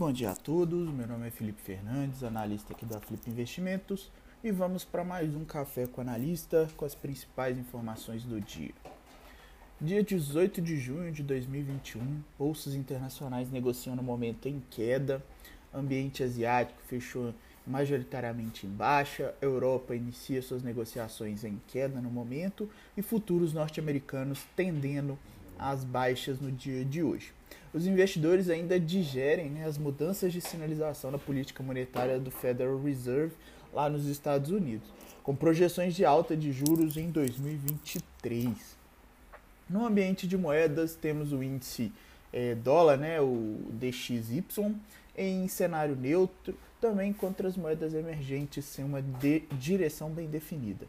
bom dia a todos. Meu nome é Felipe Fernandes, analista aqui da Flip Investimentos, e vamos para mais um café com analista com as principais informações do dia. Dia 18 de junho de 2021, bolsas internacionais negociam no momento em queda, ambiente asiático fechou majoritariamente em baixa, Europa inicia suas negociações em queda no momento e futuros norte-americanos tendendo às baixas no dia de hoje. Os investidores ainda digerem né, as mudanças de sinalização da política monetária do Federal Reserve lá nos Estados Unidos, com projeções de alta de juros em 2023. No ambiente de moedas, temos o índice é, dólar, né, o DXY, em cenário neutro, também contra as moedas emergentes sem uma direção bem definida.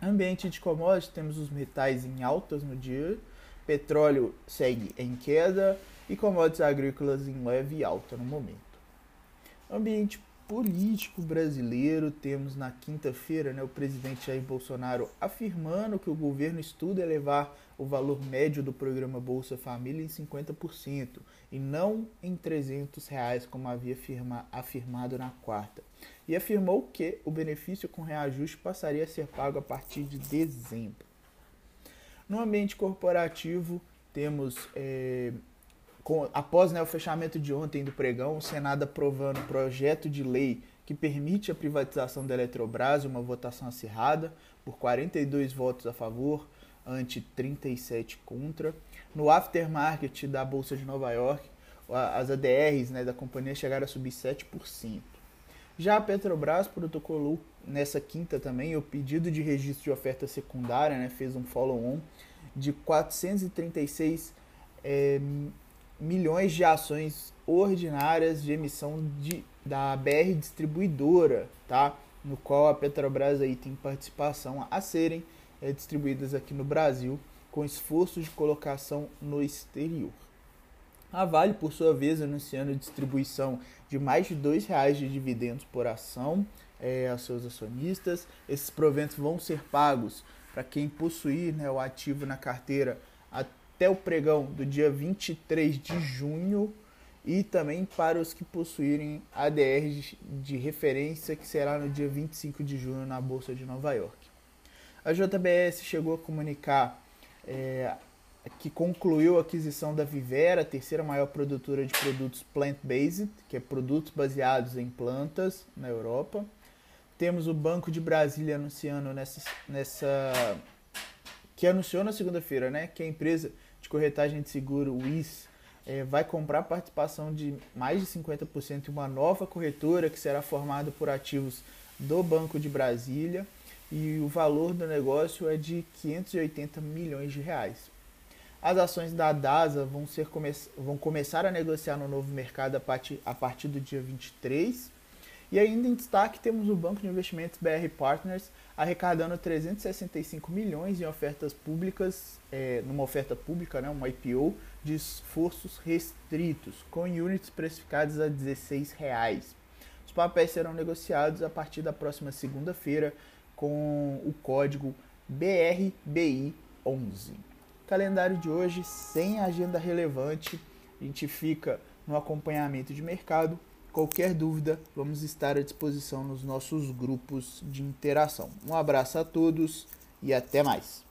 Ambiente de commodities, temos os metais em altas no dia, petróleo segue em queda e commodities agrícolas em leve alta no momento. Ambiente político brasileiro, temos na quinta-feira né, o presidente Jair Bolsonaro afirmando que o governo estuda elevar o valor médio do programa Bolsa Família em 50% e não em 300 reais como havia afirma, afirmado na quarta. E afirmou que o benefício com reajuste passaria a ser pago a partir de dezembro. No ambiente corporativo, temos é, com, após né, o fechamento de ontem do pregão, o Senado aprovando projeto de lei que permite a privatização da Eletrobras, uma votação acirrada, por 42 votos a favor, ante 37 contra. No aftermarket da Bolsa de Nova York, as ADRs né, da companhia chegaram a subir 7%. Já a Petrobras protocolou nessa quinta também o pedido de registro de oferta secundária, né, fez um follow-on de 436 é, milhões de ações ordinárias de emissão de, da BR Distribuidora, tá? no qual a Petrobras aí tem participação a serem é, distribuídas aqui no Brasil com esforço de colocação no exterior. A Vale, por sua vez, anunciando distribuição de mais de R$ reais de dividendos por ação é, aos seus acionistas. Esses proventos vão ser pagos para quem possuir né, o ativo na carteira até o pregão do dia 23 de junho e também para os que possuírem ADR de referência, que será no dia 25 de junho na Bolsa de Nova York. A JBS chegou a comunicar é, que concluiu a aquisição da Vivera, a terceira maior produtora de produtos plant-based, que é produtos baseados em plantas na Europa. Temos o Banco de Brasília anunciando nessa, nessa que anunciou na segunda-feira, né, que a empresa de corretagem de seguro, o WIS, é, vai comprar participação de mais de 50% em uma nova corretora que será formada por ativos do Banco de Brasília e o valor do negócio é de 580 milhões de reais. As ações da DASA vão, ser come vão começar a negociar no novo mercado a a partir do dia 23 e ainda em destaque temos o Banco de Investimentos BR Partners arrecadando 365 milhões em ofertas públicas, é, numa oferta pública, né, uma IPO, de esforços restritos, com units precificados a 16 reais. Os papéis serão negociados a partir da próxima segunda-feira com o código BRBI11. Calendário de hoje sem agenda relevante, a gente fica no acompanhamento de mercado Qualquer dúvida, vamos estar à disposição nos nossos grupos de interação. Um abraço a todos e até mais.